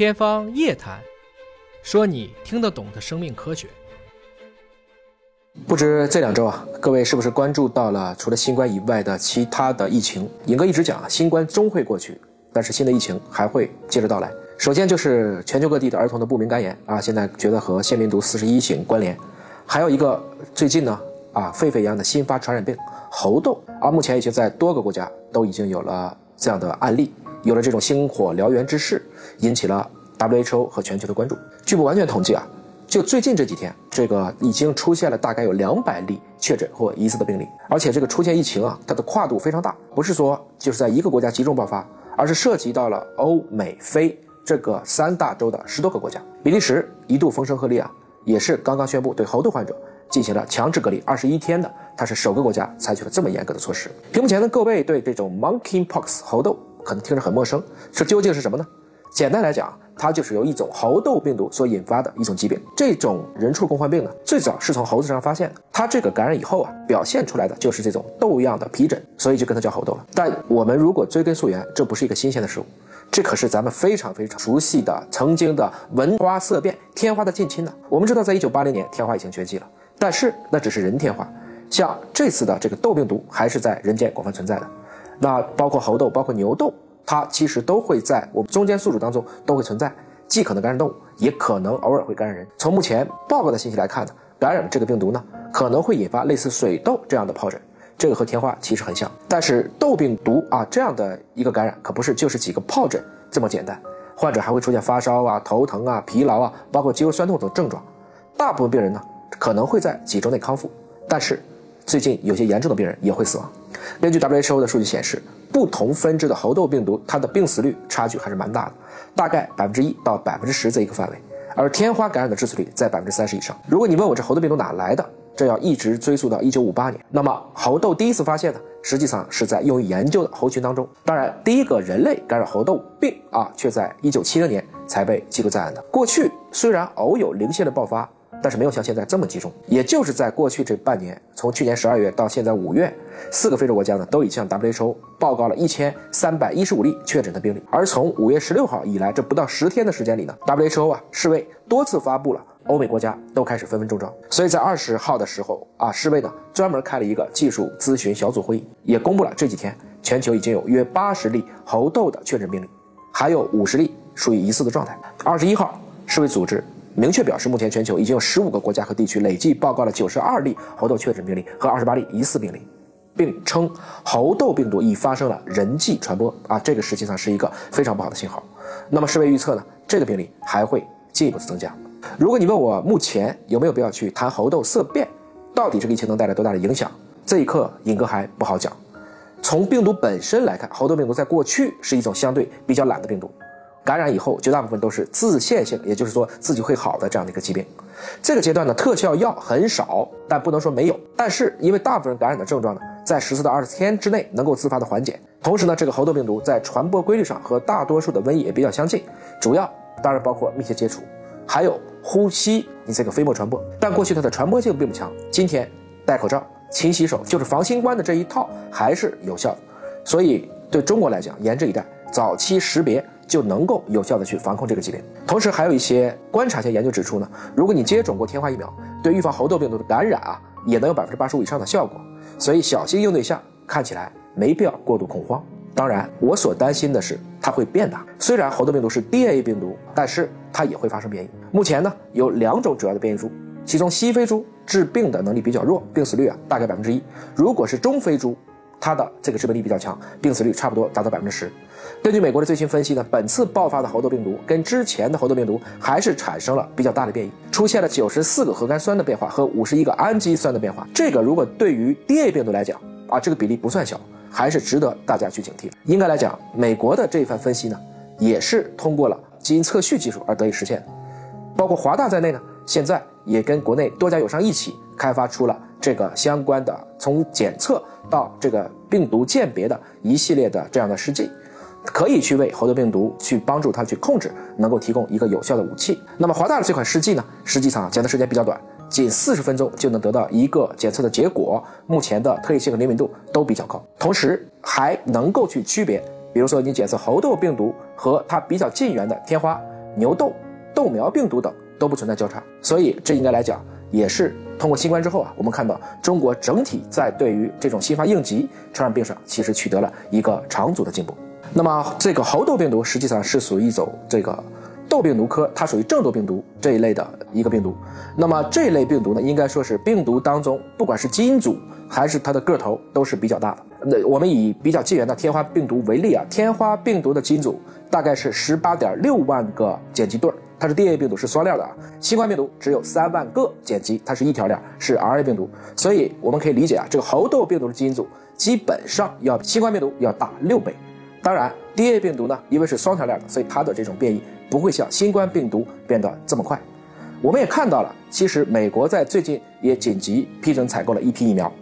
天方夜谭，说你听得懂的生命科学。不知这两周啊，各位是不是关注到了除了新冠以外的其他的疫情？尹哥一直讲啊，新冠终会过去，但是新的疫情还会接着到来。首先就是全球各地的儿童的不明肝炎啊，现在觉得和腺病毒四十一型关联。还有一个最近呢啊，沸沸扬扬的新发传染病猴痘啊，目前已经在多个国家都已经有了这样的案例。有了这种星火燎原之势，引起了 WHO 和全球的关注。据不完全统计啊，就最近这几天，这个已经出现了大概有两百例确诊或疑似的病例，而且这个出现疫情啊，它的跨度非常大，不是说就是在一个国家集中爆发，而是涉及到了欧美非这个三大洲的十多个国家。比利时一度风声鹤唳啊，也是刚刚宣布对猴痘患者进行了强制隔离二十一天的，它是首个国家采取了这么严格的措施。屏幕前的各位对这种 Monkeypox 猴痘。可能听着很陌生，这究竟是什么呢？简单来讲，它就是由一种猴痘病毒所引发的一种疾病。这种人畜共患病呢，最早是从猴子身上发现的。它这个感染以后啊，表现出来的就是这种痘样的皮疹，所以就跟它叫猴痘了。但我们如果追根溯源，这不是一个新鲜的事物，这可是咱们非常非常熟悉的曾经的闻花色变天花的近亲呢。我们知道，在一九八零年，天花已经绝迹了，但是那只是人天花，像这次的这个痘病毒还是在人间广泛存在的。那包括猴痘，包括牛痘，它其实都会在我们中间宿主当中都会存在，既可能感染动物，也可能偶尔会感染人。从目前报告的信息来看呢，感染这个病毒呢，可能会引发类似水痘这样的疱疹，这个和天花其实很像。但是痘病毒啊这样的一个感染，可不是就是几个疱疹这么简单，患者还会出现发烧啊、头疼啊、疲劳啊，包括肌肉酸痛等症状。大部分病人呢，可能会在几周内康复，但是最近有些严重的病人也会死亡。根据 WHO 的数据显示，不同分支的猴痘病毒，它的病死率差距还是蛮大的，大概百分之一到百分之十这一个范围。而天花感染的致死率在百分之三十以上。如果你问我这猴痘病毒哪来的，这要一直追溯到一九五八年。那么猴痘第一次发现呢，实际上是在用于研究的猴群当中。当然，第一个人类感染猴痘病啊，却在一九七零年才被记录在案的。过去虽然偶有零星的爆发。但是没有像现在这么集中，也就是在过去这半年，从去年十二月到现在五月，四个非洲国家呢都已向 WHO 报告了一千三百一十五例确诊的病例。而从五月十六号以来，这不到十天的时间里呢，WHO 啊世卫多次发布了欧美国家都开始纷纷中招。所以在二十号的时候啊，世卫呢专门开了一个技术咨询小组会议，也公布了这几天全球已经有约八十例猴痘的确诊病例，还有五十例属于疑似的状态。二十一号，世卫组织。明确表示，目前全球已经有十五个国家和地区累计报告了九十二例猴痘确诊病例和二十八例疑似病例，并称猴痘病毒已发生了人际传播啊，这个实际上是一个非常不好的信号。那么世卫预测呢，这个病例还会进一步的增加。如果你问我目前有没有必要去谈猴痘色变，到底这个疫情能带来多大的影响？这一刻尹哥还不好讲。从病毒本身来看，猴痘病毒在过去是一种相对比较懒的病毒。感染以后，绝大部分都是自限性，也就是说自己会好的这样的一个疾病。这个阶段呢，特效药很少，但不能说没有。但是因为大部分感染的症状呢，在十四到二十天之内能够自发的缓解。同时呢，这个猴痘病毒在传播规律上和大多数的瘟疫也比较相近，主要当然包括密切接触，还有呼吸你这个飞沫传播。但过去它的传播性并不强。今天戴口罩、勤洗手，就是防新冠的这一套还是有效的。所以对中国来讲，严阵以待，早期识别。就能够有效的去防控这个疾病。同时，还有一些观察性研究指出呢，如果你接种过天花疫苗，对预防猴痘病毒的感染啊，也能有百分之八十五以上的效果。所以，小心应对下看起来没必要过度恐慌。当然，我所担心的是它会变大。虽然猴痘病毒是 DNA 病毒，但是它也会发生变异。目前呢，有两种主要的变异株，其中西非株致病的能力比较弱，病死率啊大概百分之一。如果是中非株，它的这个致病力比较强，病死率差不多达到百分之十。根据美国的最新分析呢，本次爆发的猴痘病毒跟之前的猴痘病毒还是产生了比较大的变异，出现了九十四个核苷酸的变化和五十一个氨基酸的变化。这个如果对于 DNA 病毒来讲啊，这个比例不算小，还是值得大家去警惕。应该来讲，美国的这一番分析呢，也是通过了基因测序技术而得以实现。包括华大在内呢，现在也跟国内多家友商一起开发出了这个相关的从检测到这个病毒鉴别的一系列的这样的试剂。可以去为猴痘病毒去帮助它去控制，能够提供一个有效的武器。那么华大的这款试剂呢，实际上检测时间比较短，仅四十分钟就能得到一个检测的结果。目前的特异性和灵敏度都比较高，同时还能够去区别，比如说你检测猴痘病毒和它比较近缘的天花，牛痘、豆苗病毒等都不存在交叉，所以这应该来讲也是通过新冠之后啊，我们看到中国整体在对于这种新发应急传染病上其实取得了一个长足的进步。那么这个猴痘病毒实际上是属于一种这个。痘病毒科，它属于正痘病毒这一类的一个病毒。那么这类病毒呢，应该说是病毒当中，不管是基因组还是它的个头，都是比较大的。那我们以比较近缘的天花病毒为例啊，天花病毒的基因组大概是十八点六万个碱基对儿，它是 DNA 病毒，是双链的啊。新冠病毒只有三万个碱基，它是一条链，是 RNA 病毒。所以我们可以理解啊，这个猴痘病毒的基因组基本上要比新冠病毒要大六倍。当然，DNA 病毒呢，因为是双条链的，所以它的这种变异。不会像新冠病毒变得这么快。我们也看到了，其实美国在最近也紧急批准采购了一批疫苗。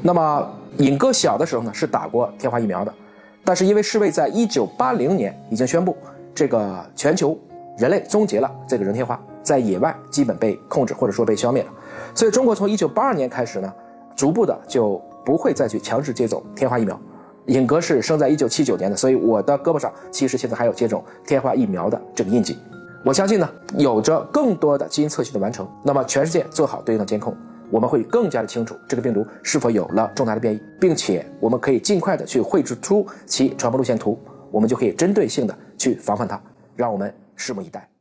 那么尹哥小的时候呢，是打过天花疫苗的，但是因为世卫在一九八零年已经宣布，这个全球人类终结了这个人天花，在野外基本被控制或者说被消灭了，所以中国从一九八二年开始呢，逐步的就不会再去强制接种天花疫苗。尹哥是生在一九七九年的，所以我的胳膊上其实现在还有接种天花疫苗的这个印记。我相信呢，有着更多的基因测序的完成，那么全世界做好对应的监控，我们会更加的清楚这个病毒是否有了重大的变异，并且我们可以尽快的去绘制出其传播路线图，我们就可以针对性的去防范它。让我们拭目以待。